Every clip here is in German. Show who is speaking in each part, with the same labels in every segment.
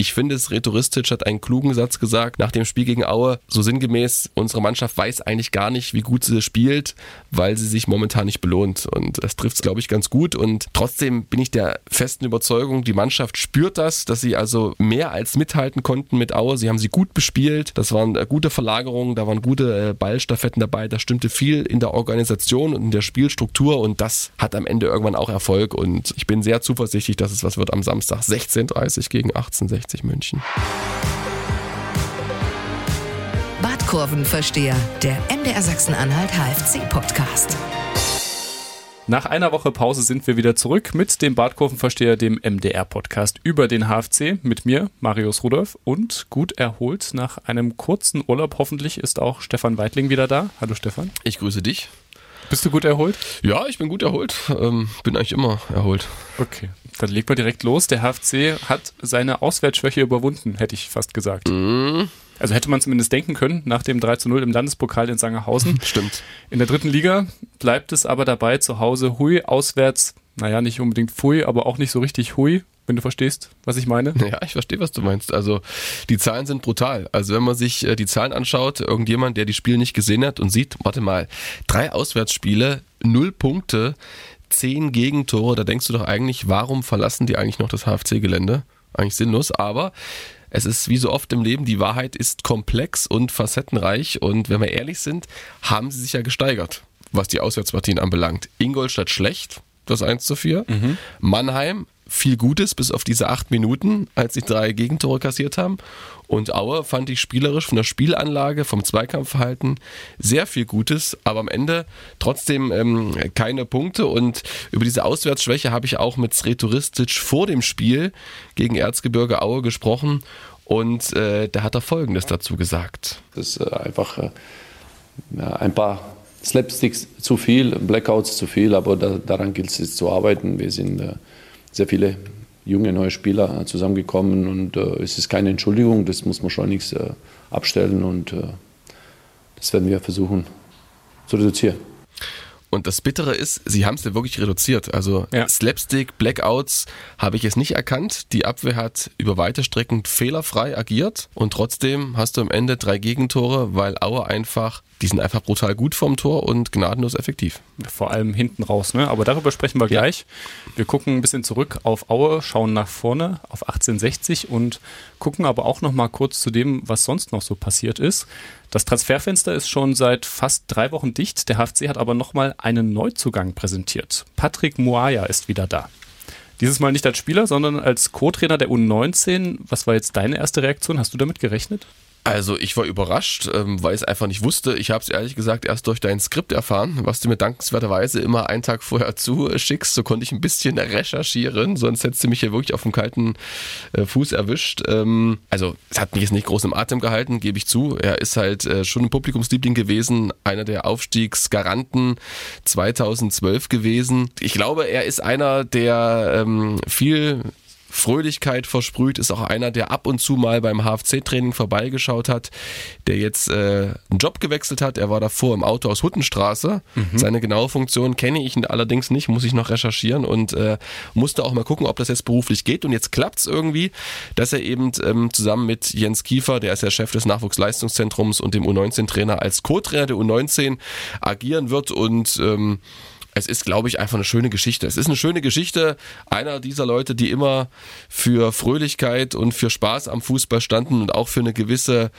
Speaker 1: Ich finde, es Retoristic hat einen klugen Satz gesagt nach dem Spiel gegen Aue, so sinngemäß, unsere Mannschaft weiß eigentlich gar nicht, wie gut sie spielt, weil sie sich momentan nicht belohnt. Und das trifft es, glaube ich, ganz gut. Und trotzdem bin ich der festen Überzeugung, die Mannschaft spürt das, dass sie also mehr als mithalten konnten mit Aue. Sie haben sie gut bespielt. Das waren äh, gute Verlagerungen, da waren gute äh, Ballstaffetten dabei. Da stimmte viel in der Organisation und in der Spielstruktur. Und das hat am Ende irgendwann auch Erfolg. Und ich bin sehr zuversichtlich, dass es was wird am Samstag 16.30 gegen 1860. 60 München.
Speaker 2: Badkurvenversteher, der MDR Sachsen-Anhalt HFC-Podcast.
Speaker 3: Nach einer Woche Pause sind wir wieder zurück mit dem Badkurvenversteher, dem MDR-Podcast über den HFC. Mit mir, Marius Rudolf, und gut erholt nach einem kurzen Urlaub. Hoffentlich ist auch Stefan Weidling wieder da. Hallo Stefan.
Speaker 1: Ich grüße dich.
Speaker 3: Bist du gut erholt?
Speaker 1: Ja, ich bin gut erholt. Ähm, bin eigentlich immer erholt.
Speaker 3: Okay. Dann legt man direkt los. Der HFC hat seine Auswärtsschwäche überwunden, hätte ich fast gesagt. Mhm. Also hätte man zumindest denken können, nach dem 3 zu 0 im Landespokal in Sangerhausen.
Speaker 1: Stimmt.
Speaker 3: In der dritten Liga bleibt es aber dabei, zu Hause hui, auswärts, naja, nicht unbedingt fui, aber auch nicht so richtig hui, wenn du verstehst, was ich meine.
Speaker 1: Ja, ich verstehe, was du meinst. Also die Zahlen sind brutal. Also wenn man sich äh, die Zahlen anschaut, irgendjemand, der die Spiele nicht gesehen hat und sieht, warte mal, drei Auswärtsspiele, null Punkte, zehn Gegentore, da denkst du doch eigentlich, warum verlassen die eigentlich noch das HFC-Gelände? Eigentlich sinnlos, aber es ist wie so oft im Leben, die Wahrheit ist komplex und facettenreich und wenn wir ehrlich sind, haben sie sich ja gesteigert, was die Auswärtspartien anbelangt. Ingolstadt schlecht, das 1 zu 4. Mhm. Mannheim viel Gutes, bis auf diese acht Minuten, als sie drei Gegentore kassiert haben. Und Aue fand ich spielerisch von der Spielanlage, vom Zweikampfverhalten sehr viel Gutes, aber am Ende trotzdem ähm, keine Punkte. Und über diese Auswärtsschwäche habe ich auch mit Sretoristic vor dem Spiel gegen Erzgebirge Aue gesprochen. Und äh, da hat er Folgendes dazu gesagt.
Speaker 4: Das ist äh, einfach äh, ein paar Slapsticks zu viel, Blackouts zu viel, aber da, daran gilt es jetzt zu arbeiten. Wir sind äh, sehr viele junge neue Spieler zusammengekommen und äh, es ist keine Entschuldigung, das muss man schleunigst äh, abstellen und äh, das werden wir versuchen zu reduzieren.
Speaker 1: Und das Bittere ist, sie haben es ja wirklich reduziert. Also ja. Slapstick, Blackouts habe ich es nicht erkannt. Die Abwehr hat über weite Strecken fehlerfrei agiert und trotzdem hast du am Ende drei Gegentore, weil Aue einfach, die sind einfach brutal gut vorm Tor und gnadenlos effektiv.
Speaker 3: Vor allem hinten raus, ne? Aber darüber sprechen wir ja. gleich. Wir gucken ein bisschen zurück auf Aue, schauen nach vorne auf 1860 und gucken aber auch noch mal kurz zu dem, was sonst noch so passiert ist. Das Transferfenster ist schon seit fast drei Wochen dicht. Der HFC hat aber nochmal einen Neuzugang präsentiert. Patrick Muaya ist wieder da. Dieses Mal nicht als Spieler, sondern als Co-Trainer der U19. Was war jetzt deine erste Reaktion? Hast du damit gerechnet?
Speaker 1: Also ich war überrascht, ähm, weil ich es einfach nicht wusste. Ich habe es ehrlich gesagt erst durch dein Skript erfahren, was du mir dankenswerterweise immer einen Tag vorher zuschickst. So konnte ich ein bisschen recherchieren, sonst hättest du mich hier wirklich auf dem kalten äh, Fuß erwischt. Ähm, also es hat mich jetzt nicht groß im Atem gehalten, gebe ich zu. Er ist halt äh, schon ein Publikumsliebling gewesen, einer der Aufstiegsgaranten 2012 gewesen. Ich glaube, er ist einer, der ähm, viel Fröhlichkeit versprüht, ist auch einer, der ab und zu mal beim HFC-Training vorbeigeschaut hat, der jetzt äh, einen Job gewechselt hat. Er war davor im Auto aus Huttenstraße. Mhm. Seine genaue Funktion kenne ich allerdings nicht, muss ich noch recherchieren und äh, musste auch mal gucken, ob das jetzt beruflich geht. Und jetzt klappt es irgendwie, dass er eben ähm, zusammen mit Jens Kiefer, der ist der Chef des Nachwuchsleistungszentrums und dem U19-Trainer als Co-Trainer der U19 agieren wird und ähm, es ist, glaube ich, einfach eine schöne Geschichte. Es ist eine schöne Geschichte einer dieser Leute, die immer für Fröhlichkeit und für Spaß am Fußball standen und auch für eine gewisse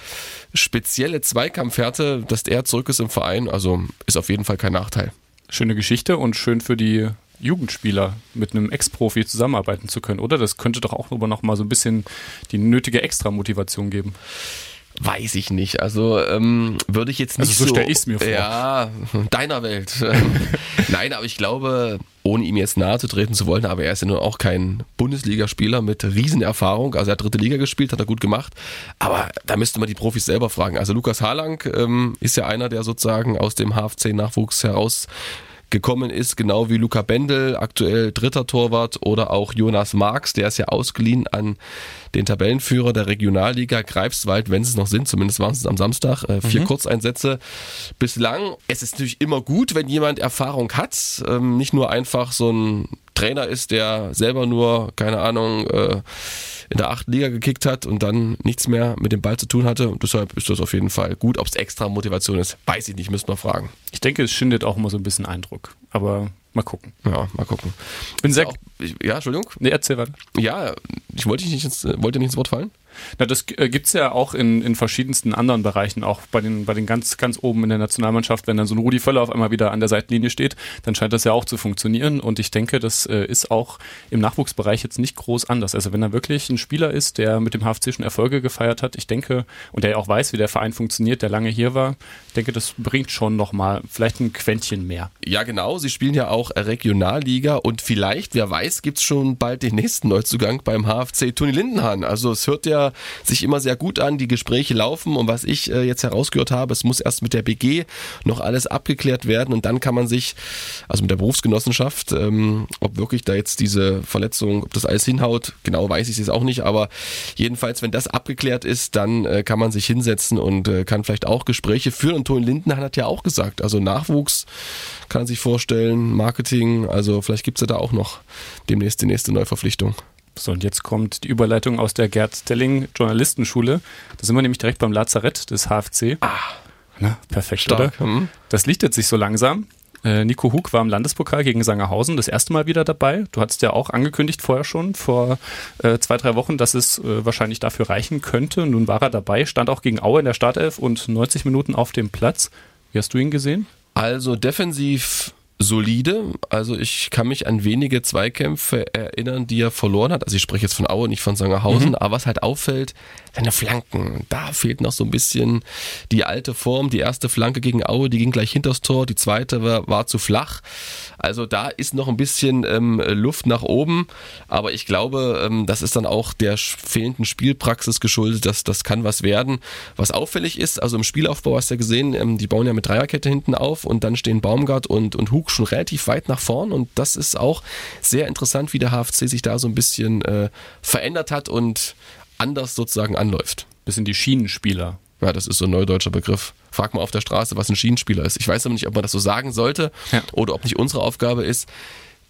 Speaker 1: spezielle Zweikampfhärte, dass er zurück ist im Verein. Also ist auf jeden Fall kein Nachteil.
Speaker 3: Schöne Geschichte und schön für die Jugendspieler mit einem Ex-Profi zusammenarbeiten zu können, oder? Das könnte doch auch noch mal so ein bisschen die nötige Extra-Motivation geben.
Speaker 1: Weiß ich nicht. Also ähm, würde ich jetzt nicht
Speaker 3: also so. so stelle ich es mir vor.
Speaker 1: Ja, deiner Welt. Nein, aber ich glaube, ohne ihm jetzt nahe zu treten zu wollen, aber er ist ja nun auch kein Bundesligaspieler mit Riesenerfahrung. Also er hat dritte Liga gespielt, hat er gut gemacht. Aber da müsste man die Profis selber fragen. Also Lukas Harlang ähm, ist ja einer, der sozusagen aus dem HFC-Nachwuchs heraus gekommen ist, genau wie Luca Bendel, aktuell dritter Torwart, oder auch Jonas Marx, der ist ja ausgeliehen an den Tabellenführer der Regionalliga Greifswald, wenn sie es noch sind, zumindest waren es am Samstag, äh, vier mhm. Kurzeinsätze bislang. Es ist natürlich immer gut, wenn jemand Erfahrung hat, ähm, nicht nur einfach so ein Trainer ist, der selber nur, keine Ahnung, äh, in der achten Liga gekickt hat und dann nichts mehr mit dem Ball zu tun hatte. Und deshalb ist das auf jeden Fall gut. Ob es extra Motivation ist, weiß ich nicht, müssen wir fragen.
Speaker 3: Ich denke, es schindet auch immer so ein bisschen Eindruck. Aber mal gucken.
Speaker 1: Ja, mal gucken.
Speaker 3: Bin sehr.
Speaker 1: Auch, ja, Entschuldigung.
Speaker 3: Nee, erzähl weiter.
Speaker 1: Ja, ich wollte nicht ins, wollte nicht ins Wort fallen.
Speaker 3: Na, das äh, gibt's ja auch in, in verschiedensten anderen Bereichen, auch bei den, bei den ganz, ganz oben in der Nationalmannschaft, wenn dann so ein Rudi Völler auf einmal wieder an der Seitenlinie steht, dann scheint das ja auch zu funktionieren. Und ich denke, das äh, ist auch im Nachwuchsbereich jetzt nicht groß anders. Also wenn er wirklich ein Spieler ist, der mit dem HFC schon Erfolge gefeiert hat, ich denke, und der ja auch weiß, wie der Verein funktioniert, der lange hier war, ich denke, das bringt schon nochmal vielleicht ein Quäntchen mehr.
Speaker 1: Ja, genau. Sie spielen ja auch Regionalliga und vielleicht, wer weiß, gibt's schon bald den nächsten Neuzugang beim HFC Toni Lindenhahn. Also es hört ja sich immer sehr gut an, die Gespräche laufen. Und was ich äh, jetzt herausgehört habe, es muss erst mit der BG noch alles abgeklärt werden. Und dann kann man sich, also mit der Berufsgenossenschaft, ähm, ob wirklich da jetzt diese Verletzung, ob das alles hinhaut, genau weiß ich es jetzt auch nicht, aber jedenfalls, wenn das abgeklärt ist, dann äh, kann man sich hinsetzen und äh, kann vielleicht auch Gespräche führen. Und Toni Lindenhahn hat ja auch gesagt, also Nachwuchs kann sich vorstellen, Marketing, also vielleicht gibt's ja da auch noch demnächst die nächste Neuverpflichtung.
Speaker 3: So, und jetzt kommt die Überleitung aus der Gerd Stelling Journalistenschule. Da sind wir nämlich direkt beim Lazarett des HFC.
Speaker 1: Ah,
Speaker 3: Na, perfekt,
Speaker 1: stark.
Speaker 3: oder?
Speaker 1: Hm.
Speaker 3: Das lichtet sich so langsam. Äh, Nico Hug war im Landespokal gegen Sangerhausen das erste Mal wieder dabei. Du hattest ja auch angekündigt vorher schon, vor äh, zwei, drei Wochen, dass es äh, wahrscheinlich dafür reichen könnte. Nun war er dabei, stand auch gegen Aue in der Startelf und 90 Minuten auf dem Platz. Wie hast du ihn gesehen?
Speaker 1: Also defensiv solide. Also ich kann mich an wenige Zweikämpfe erinnern, die er verloren hat. Also ich spreche jetzt von Aue, nicht von Sangerhausen. Aber was halt auffällt, seine Flanken. Da fehlt noch so ein bisschen die alte Form. Die erste Flanke gegen Aue, die ging gleich hinters Tor. Die zweite war, war zu flach. Also da ist noch ein bisschen ähm, Luft nach oben. Aber ich glaube, ähm, das ist dann auch der fehlenden Spielpraxis geschuldet. Das, das kann was werden. Was auffällig ist, also im Spielaufbau hast du ja gesehen, ähm, die bauen ja mit Dreierkette hinten auf und dann stehen Baumgart und, und Hug schon relativ weit nach vorn. Und das ist auch sehr interessant, wie der HFC sich da so ein bisschen äh, verändert hat und anders sozusagen anläuft.
Speaker 3: Bisschen die Schienenspieler.
Speaker 1: Ja, das ist so ein neudeutscher Begriff. Frag mal auf der Straße, was ein Schienenspieler ist. Ich weiß aber nicht, ob man das so sagen sollte
Speaker 3: Ja.
Speaker 1: oder ob nicht unsere Aufgabe ist,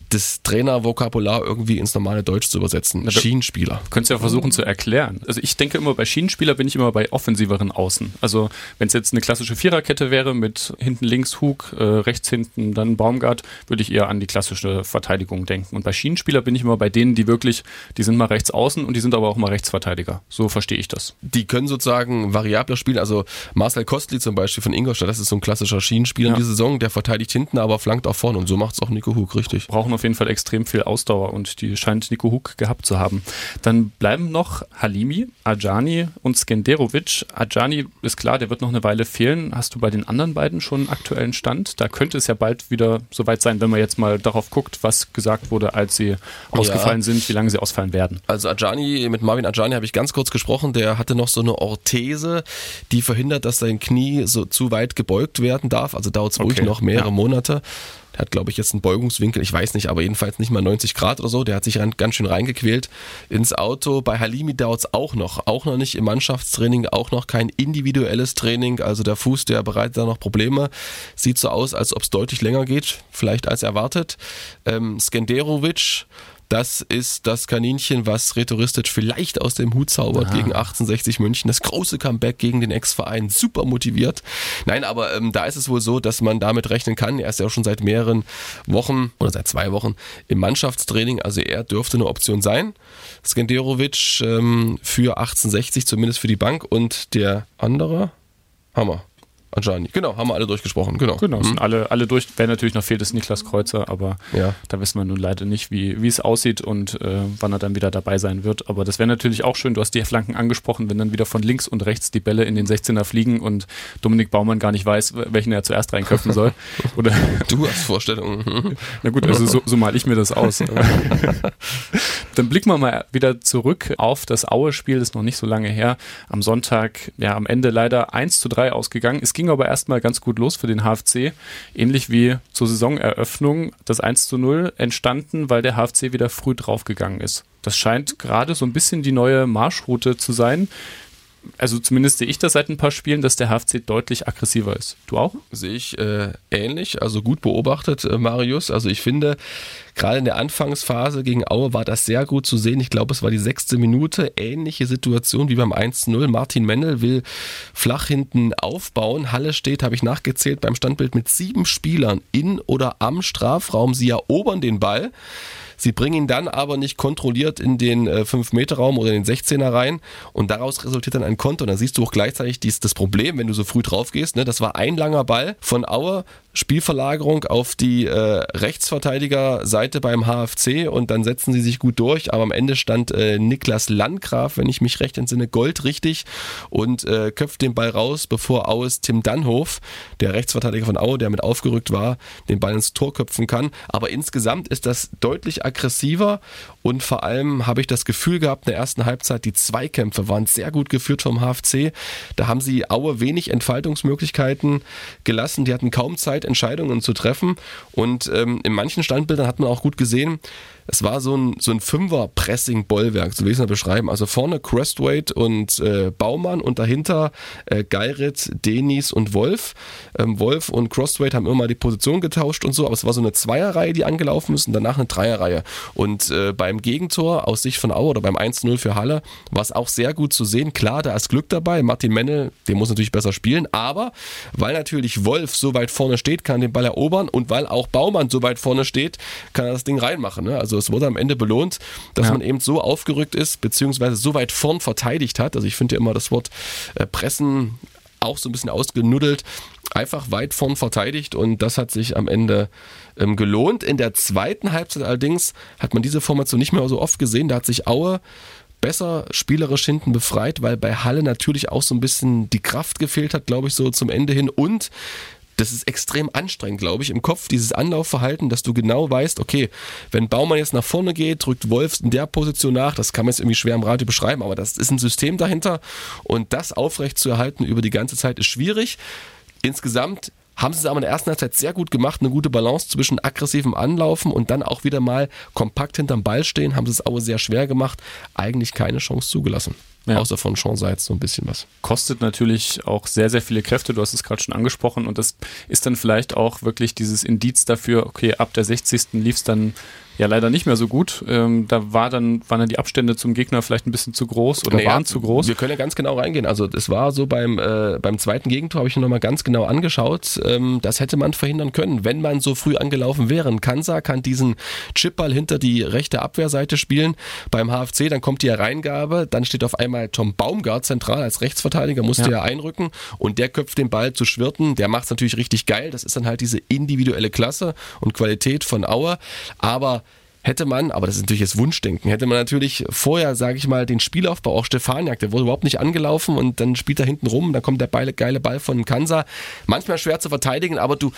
Speaker 1: das Trainervokabular irgendwie ins normale Deutsch zu übersetzen.
Speaker 3: Na,
Speaker 1: Schienenspieler.
Speaker 3: Könntest ja versuchen zu erklären. Also ich denke immer, bei Schienenspieler bin ich immer bei offensiveren Außen. Also wenn es jetzt eine klassische Viererkette wäre mit hinten links Hug, äh, rechts hinten dann Baumgart, würde ich eher an die klassische Verteidigung denken. Und bei Schienenspieler bin ich immer bei denen, die wirklich, die sind mal rechts außen und die sind aber auch mal Rechtsverteidiger. So verstehe ich das.
Speaker 1: Die können sozusagen variabler spielen. Also Marcel Kostli zum Beispiel von Ingolstadt, das ist so ein klassischer Schienenspieler
Speaker 3: Ja.
Speaker 1: in dieser Saison. Der verteidigt hinten, aber flankt auch vorne. Und so macht es auch Nico Hug, richtig.
Speaker 3: brauchen auf jeden Fall extrem viel Ausdauer und die scheint Nico Hug gehabt zu haben. Dann bleiben noch Halimi, Ajani und Skenderovic. Ajani ist klar, der wird noch eine Weile fehlen. Hast du bei den anderen beiden schon einen aktuellen Stand? Da könnte es ja bald wieder soweit sein, wenn man jetzt mal darauf guckt, was gesagt wurde, als sie ausgefallen sind, wie lange sie ausfallen werden.
Speaker 1: Also Ajani, mit Marvin Ajani habe ich ganz kurz gesprochen, der hatte noch so eine Orthese, die verhindert, dass sein Knie so zu weit gebeugt werden darf. Also dauert es ruhig
Speaker 3: Okay,
Speaker 1: noch mehrere
Speaker 3: ja.
Speaker 1: Monate. Der hat, glaube ich, jetzt einen Beugungswinkel, ich weiß nicht, aber jedenfalls nicht mal 90 Grad oder so. Der hat sich ganz schön reingequält ins Auto. Bei Halimi dauert es auch noch. Auch noch nicht im Mannschaftstraining, auch noch kein individuelles Training. Also der Fuß, der bereitet da noch Probleme. Sieht so aus, als ob es deutlich länger geht, vielleicht als erwartet. Ähm, Skenderovic, das ist das Kaninchen, was Retoristic vielleicht aus dem Hut zaubert gegen 1860 München. Das große Comeback gegen den Ex-Verein. Super motiviert. Nein, aber ähm, da ist es wohl so, dass man damit rechnen kann. Er ist ja auch schon seit mehreren Wochen oder seit zwei Wochen im Mannschaftstraining. Also er dürfte eine Option sein. Skenderovic ähm, für 1860, zumindest für die Bank. Und der andere? Hammer. Anjani. Genau, haben wir alle durchgesprochen. Genau.
Speaker 3: Genau,
Speaker 1: Hm.
Speaker 3: sind alle, alle durch. Wer natürlich noch fehlt, ist Niklas Kreuzer, aber
Speaker 1: Ja.
Speaker 3: da wissen wir nun leider nicht, wie, wie es aussieht und äh, wann er dann wieder dabei sein wird. Aber das wäre natürlich auch schön, du hast die Flanken angesprochen, wenn dann wieder von links und rechts die Bälle in den 16er fliegen und Dominik Baumann gar nicht weiß, welchen er zuerst reinköpfen soll. Oder
Speaker 1: Du hast Vorstellungen.
Speaker 3: na gut, also so, so mal ich mir das aus. Dann blicken wir mal wieder zurück auf das Aue-Spiel, das ist noch nicht so lange her. Am Sonntag, ja, am Ende leider 1 zu 3 ausgegangen. Es ging aber erstmal ganz gut los für den HFC. Ähnlich wie zur Saisoneröffnung, das 1 zu 0 entstanden, weil der HFC wieder früh draufgegangen ist. Das scheint gerade so ein bisschen die neue Marschroute zu sein. Also zumindest sehe ich das seit ein paar Spielen, dass der HFC deutlich aggressiver ist. Du auch?
Speaker 1: Sehe ich äh, ähnlich, also gut beobachtet, äh, Marius. Also ich finde, Gerade in der Anfangsphase gegen Aue war das sehr gut zu sehen. Ich glaube, es war die sechste Minute. Ähnliche Situation wie beim 1-0. Martin Mennel will flach hinten aufbauen. Halle steht, habe ich nachgezählt, beim Standbild mit sieben Spielern in oder am Strafraum. Sie erobern den Ball. Sie bringen ihn dann aber nicht kontrolliert in den äh, 5-Meter-Raum oder in den 16er rein und daraus resultiert dann ein Konto. Und da siehst du auch gleichzeitig dies, das Problem, wenn du so früh drauf gehst. Ne? Das war ein langer Ball von Aue, Spielverlagerung auf die äh, Rechtsverteidigerseite beim HFC und dann setzen sie sich gut durch. Aber am Ende stand äh, Niklas Landgraf, wenn ich mich recht entsinne, goldrichtig und äh, köpft den Ball raus, bevor Aues Tim Dannhof, der Rechtsverteidiger von Aue, der mit aufgerückt war, den Ball ins Tor köpfen kann. Aber insgesamt ist das deutlich aggressiver und vor allem habe ich das Gefühl gehabt in der ersten Halbzeit, die Zweikämpfe waren sehr gut geführt vom HFC. Da haben sie Aue wenig Entfaltungsmöglichkeiten gelassen. Die hatten kaum Zeit, Entscheidungen zu treffen. Und ähm, in manchen Standbildern hat man auch gut gesehen, es war so ein, so ein Fünfer-Pressing-Bollwerk, so will ich es mal beschreiben. Also vorne Crestweight und äh, Baumann und dahinter äh, Geirit, Denis und Wolf. Ähm, Wolf und Crestweight haben immer mal die Position getauscht und so, aber es war so eine Zweierreihe, die angelaufen ist und danach eine Dreierreihe. Und äh, beim Gegentor aus Sicht von Auer oder beim 1-0 für Halle war es auch sehr gut zu sehen. Klar, da ist Glück dabei. Martin Mennel, der muss natürlich besser spielen, aber weil natürlich Wolf so weit vorne steht, kann den Ball erobern und weil auch Baumann so weit vorne steht, kann er das Ding reinmachen. Ne? Also es wurde am Ende belohnt, dass ja. man eben so aufgerückt ist, beziehungsweise so weit vorn verteidigt hat. Also ich finde ja immer das Wort äh, Pressen auch so ein bisschen ausgenuddelt, einfach weit vorn verteidigt und das hat sich am Ende ähm, gelohnt. In der zweiten Halbzeit allerdings hat man diese Formation nicht mehr so oft gesehen. Da hat sich Aue besser spielerisch hinten befreit, weil bei Halle natürlich auch so ein bisschen die Kraft gefehlt hat, glaube ich, so zum Ende hin und das ist extrem anstrengend, glaube ich, im Kopf, dieses Anlaufverhalten, dass du genau weißt, okay, wenn Baumann jetzt nach vorne geht, drückt Wolfs in der Position nach, das kann man jetzt irgendwie schwer im Radio beschreiben, aber das ist ein System dahinter und das aufrecht zu erhalten über die ganze Zeit ist schwierig. Insgesamt haben sie es aber in der ersten Halbzeit sehr gut gemacht, eine gute Balance zwischen aggressivem Anlaufen und dann auch wieder mal kompakt hinterm Ball stehen, haben sie es aber sehr schwer gemacht, eigentlich keine Chance zugelassen. Ja. Außer von Sean Seitz so ein bisschen was.
Speaker 3: Kostet natürlich auch sehr, sehr viele Kräfte. Du hast es gerade schon angesprochen. Und das ist dann vielleicht auch wirklich dieses Indiz dafür, okay, ab der 60. lief es dann ja leider nicht mehr so gut. Ähm, da war dann, waren dann die Abstände zum Gegner vielleicht ein bisschen zu groß oder naja, waren zu groß.
Speaker 1: Wir können ja ganz genau reingehen. Also es war so beim, äh, beim zweiten Gegentor, habe ich mir nochmal ganz genau angeschaut. Ähm, das hätte man verhindern können, wenn man so früh angelaufen wäre. Kansa kann diesen Chipball hinter die rechte Abwehrseite spielen. Beim HFC, dann kommt die Hereingabe, dann steht auf einmal Tom Baumgart zentral als Rechtsverteidiger, musste ja. ja einrücken und der köpft den Ball zu Schwirten. Der macht es natürlich richtig geil. Das ist dann halt diese individuelle Klasse und Qualität von Auer. Aber hätte man, aber das ist natürlich jetzt Wunschdenken, hätte man natürlich vorher, sage ich mal, den Spielaufbau, auch Stefaniak, der wurde überhaupt nicht angelaufen und dann spielt er hinten rum, dann kommt der geile Ball von Kansa. Manchmal schwer zu verteidigen, aber du,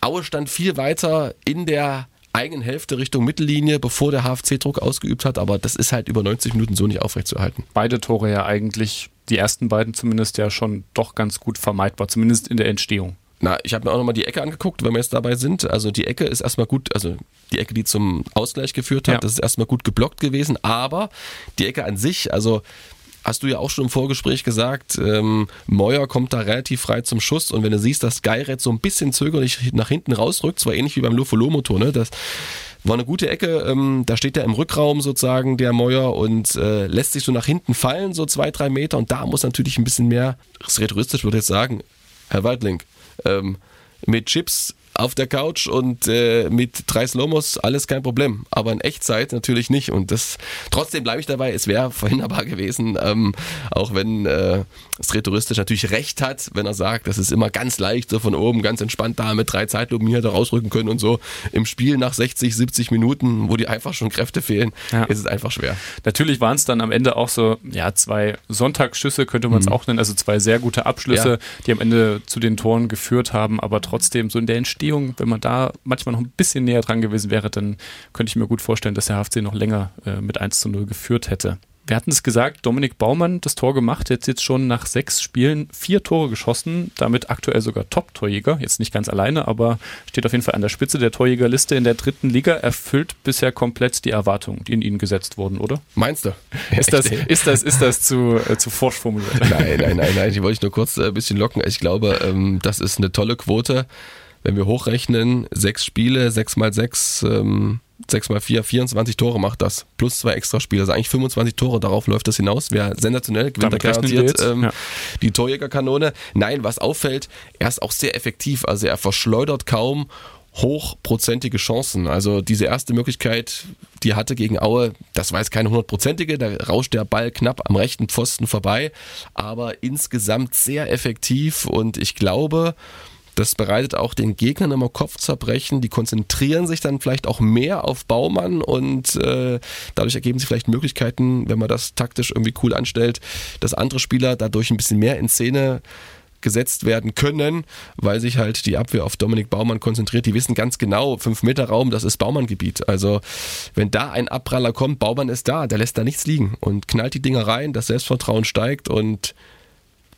Speaker 1: Aue stand viel weiter in der eigenen Hälfte Richtung Mittellinie, bevor der HFC Druck ausgeübt hat, aber das ist halt über 90 Minuten so nicht aufrechtzuerhalten.
Speaker 3: Beide Tore ja eigentlich, die ersten beiden zumindest ja schon doch ganz gut vermeidbar, zumindest in der Entstehung.
Speaker 1: Na, ich habe mir auch nochmal die Ecke angeguckt, wenn wir jetzt dabei sind. Also die Ecke ist erstmal gut, also die Ecke, die zum Ausgleich geführt hat, ja. das ist erstmal gut geblockt gewesen, aber die Ecke an sich, also hast du ja auch schon im Vorgespräch gesagt, ähm, Meuer kommt da relativ frei zum Schuss und wenn du siehst, dass Geiret so ein bisschen zögerlich nach hinten rausrückt, zwar ähnlich wie beim Lofolomotor, ne, das war eine gute Ecke, ähm, da steht er im Rückraum sozusagen, der Meuer, und äh, lässt sich so nach hinten fallen, so zwei, drei Meter und da muss natürlich ein bisschen mehr, das rhetoristisch würde ich jetzt sagen, Herr Waldling, ähm, mit Chips auf der Couch und äh, mit drei Slomos alles kein Problem. Aber in Echtzeit natürlich nicht. Und das trotzdem bleibe ich dabei, es wäre verhinderbar gewesen, ähm, auch wenn äh, es rhetoristisch natürlich recht hat, wenn er sagt, das ist immer ganz leicht, so von oben, ganz entspannt da mit drei Zeitlupen hier da rausrücken können und so. Im Spiel nach 60, 70 Minuten, wo die einfach schon Kräfte fehlen, ja. ist es einfach schwer.
Speaker 3: Natürlich waren es dann am Ende auch so, ja, zwei Sonntagsschüsse könnte man es mhm. auch nennen, also zwei sehr gute Abschlüsse, ja. die am Ende zu den Toren geführt haben, aber trotzdem so in der Entstehung Entstehung, wenn man da manchmal noch ein bisschen näher dran gewesen wäre, dann könnte ich mir gut vorstellen, dass der HFC noch länger äh, mit 1 zu 0 geführt hätte. Wir hatten es gesagt, Dominik Baumann das Tor gemacht, jetzt jetzt schon nach sechs Spielen vier Tore geschossen, damit aktuell sogar Top-Torjäger, jetzt nicht ganz alleine, aber steht auf jeden Fall an der Spitze der Torjägerliste in der dritten Liga, erfüllt bisher komplett die Erwartungen, die in ihn gesetzt wurden, oder?
Speaker 1: Meinst du?
Speaker 3: Ist das, ist das, ist das zu, äh, zu forsch formuliert?
Speaker 1: Nein, nein, nein, nein, die wollte ich nur kurz äh, ein bisschen locken. Ich glaube, ähm, das ist eine tolle Quote wenn wir hochrechnen, sechs Spiele, sechs mal sechs, ähm, 6 mal 4, 24 Tore macht das. Plus zwei Extraspiele. Also eigentlich 25 Tore, darauf läuft das hinaus. Wäre sensationell, gewinnt er garantiert ähm, ja. die Torjägerkanone. Nein, was auffällt, er ist auch sehr effektiv. Also er verschleudert kaum hochprozentige Chancen. Also diese erste Möglichkeit, die er hatte gegen Aue, das war jetzt keine hundertprozentige, da rauscht der Ball knapp am rechten Pfosten vorbei, aber insgesamt sehr effektiv und ich glaube, das bereitet auch den Gegnern immer Kopfzerbrechen. Die konzentrieren sich dann vielleicht auch mehr auf Baumann und äh, dadurch ergeben sich vielleicht Möglichkeiten, wenn man das taktisch irgendwie cool anstellt, dass andere Spieler dadurch ein bisschen mehr in Szene gesetzt werden können, weil sich halt die Abwehr auf Dominik Baumann konzentriert. Die wissen ganz genau, 5 Meter Raum, das ist Baumann-Gebiet. Also wenn da ein Abpraller kommt, Baumann ist da, der lässt da nichts liegen und knallt die Dinger rein, das Selbstvertrauen steigt und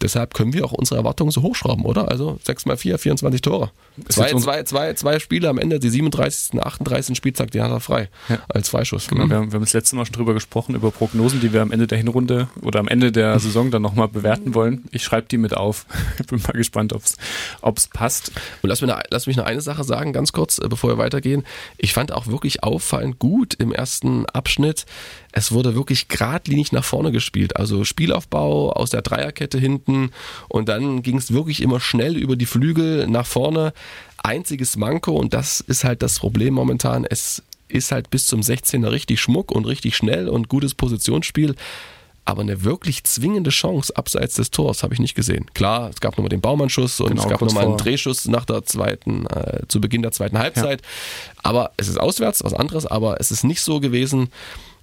Speaker 1: Deshalb können wir auch unsere Erwartungen so hochschrauben, oder? Also 6 mal 4, 24 Tore. Zwei, zwei, zwei, zwei Spiele am Ende, die 37., 38. Spieltag, die hat er frei
Speaker 3: ja.
Speaker 1: als Freischuss.
Speaker 3: Genau, mhm. wir, haben, wir haben das letzte Mal schon drüber gesprochen, über Prognosen, die wir am Ende der Hinrunde oder am Ende der Saison dann nochmal bewerten wollen. Ich schreibe die mit auf. Bin mal gespannt, ob es passt.
Speaker 1: Und lass, mir eine, lass mich noch eine Sache sagen, ganz kurz, äh, bevor wir weitergehen. Ich fand auch wirklich auffallend gut im ersten Abschnitt, es wurde wirklich geradlinig nach vorne gespielt. Also Spielaufbau aus der Dreierkette hinten und dann ging es wirklich immer schnell über die Flügel nach vorne. Einziges Manko und das ist halt das Problem momentan. Es ist halt bis zum 16er richtig Schmuck und richtig schnell und gutes Positionsspiel. Aber eine wirklich zwingende Chance abseits des Tors habe ich nicht gesehen. Klar, es gab nochmal den Baumannschuss und genau, es gab nochmal einen Drehschuss nach der zweiten, äh, zu Beginn der zweiten Halbzeit. Ja. Aber es ist auswärts, was anderes, aber es ist nicht so gewesen,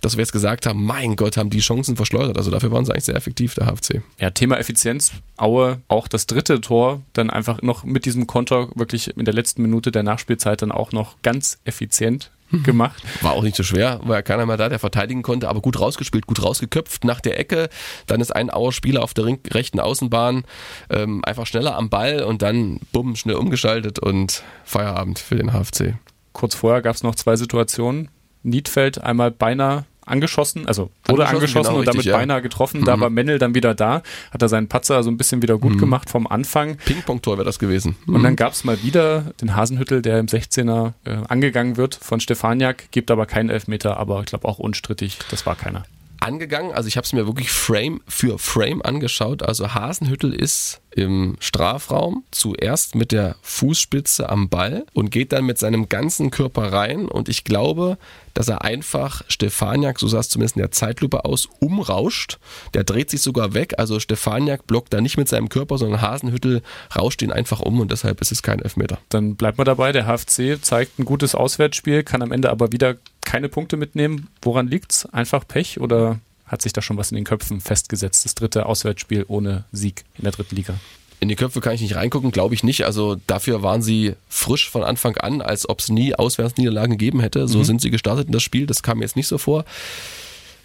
Speaker 1: dass wir jetzt gesagt haben, mein Gott, haben die Chancen verschleudert. Also dafür waren sie eigentlich sehr effektiv, der HFC.
Speaker 3: Ja, Thema Effizienz. Aue, auch das dritte Tor, dann einfach noch mit diesem Konter wirklich in der letzten Minute der Nachspielzeit dann auch noch ganz effizient mhm. gemacht.
Speaker 1: War auch nicht so schwer, war ja keiner mehr da, der verteidigen konnte, aber gut rausgespielt, gut rausgeköpft nach der Ecke. Dann ist ein Auer Spieler auf der rechten Außenbahn ähm, einfach schneller am Ball und dann bumm, schnell umgeschaltet und Feierabend für den HFC.
Speaker 3: Kurz vorher gab es noch zwei Situationen. Niedfeld einmal beinahe angeschossen, also wurde angeschossen, angeschossen genau, und damit ja. beinahe getroffen. Mhm. Da war Mennel dann wieder da, hat er seinen Patzer so ein bisschen wieder gut mhm. gemacht vom Anfang.
Speaker 1: Ping-Pong-Tor wäre das gewesen.
Speaker 3: Mhm. Und dann gab es mal wieder den Hasenhüttel, der im 16er äh, angegangen wird von Stefaniak, gibt aber keinen Elfmeter, aber ich glaube auch unstrittig, das war keiner
Speaker 1: angegangen. Also ich habe es mir wirklich Frame für Frame angeschaut. Also Hasenhüttel ist im Strafraum zuerst mit der Fußspitze am Ball und geht dann mit seinem ganzen Körper rein. Und ich glaube, dass er einfach Stefaniak, so sah es zumindest in der Zeitlupe aus, umrauscht. Der dreht sich sogar weg. Also Stefaniak blockt da nicht mit seinem Körper, sondern Hasenhüttel rauscht ihn einfach um und deshalb ist es kein Elfmeter.
Speaker 3: Dann bleibt man dabei. Der HFC zeigt ein gutes Auswärtsspiel, kann am Ende aber wieder keine Punkte mitnehmen. Woran liegt's? Einfach Pech oder hat sich da schon was in den Köpfen festgesetzt? Das dritte Auswärtsspiel ohne Sieg in der dritten Liga.
Speaker 1: In die Köpfe kann ich nicht reingucken, glaube ich nicht. Also dafür waren sie frisch von Anfang an, als ob es nie Auswärtsniederlagen gegeben hätte. So mhm. sind sie gestartet in das Spiel. Das kam mir jetzt nicht so vor.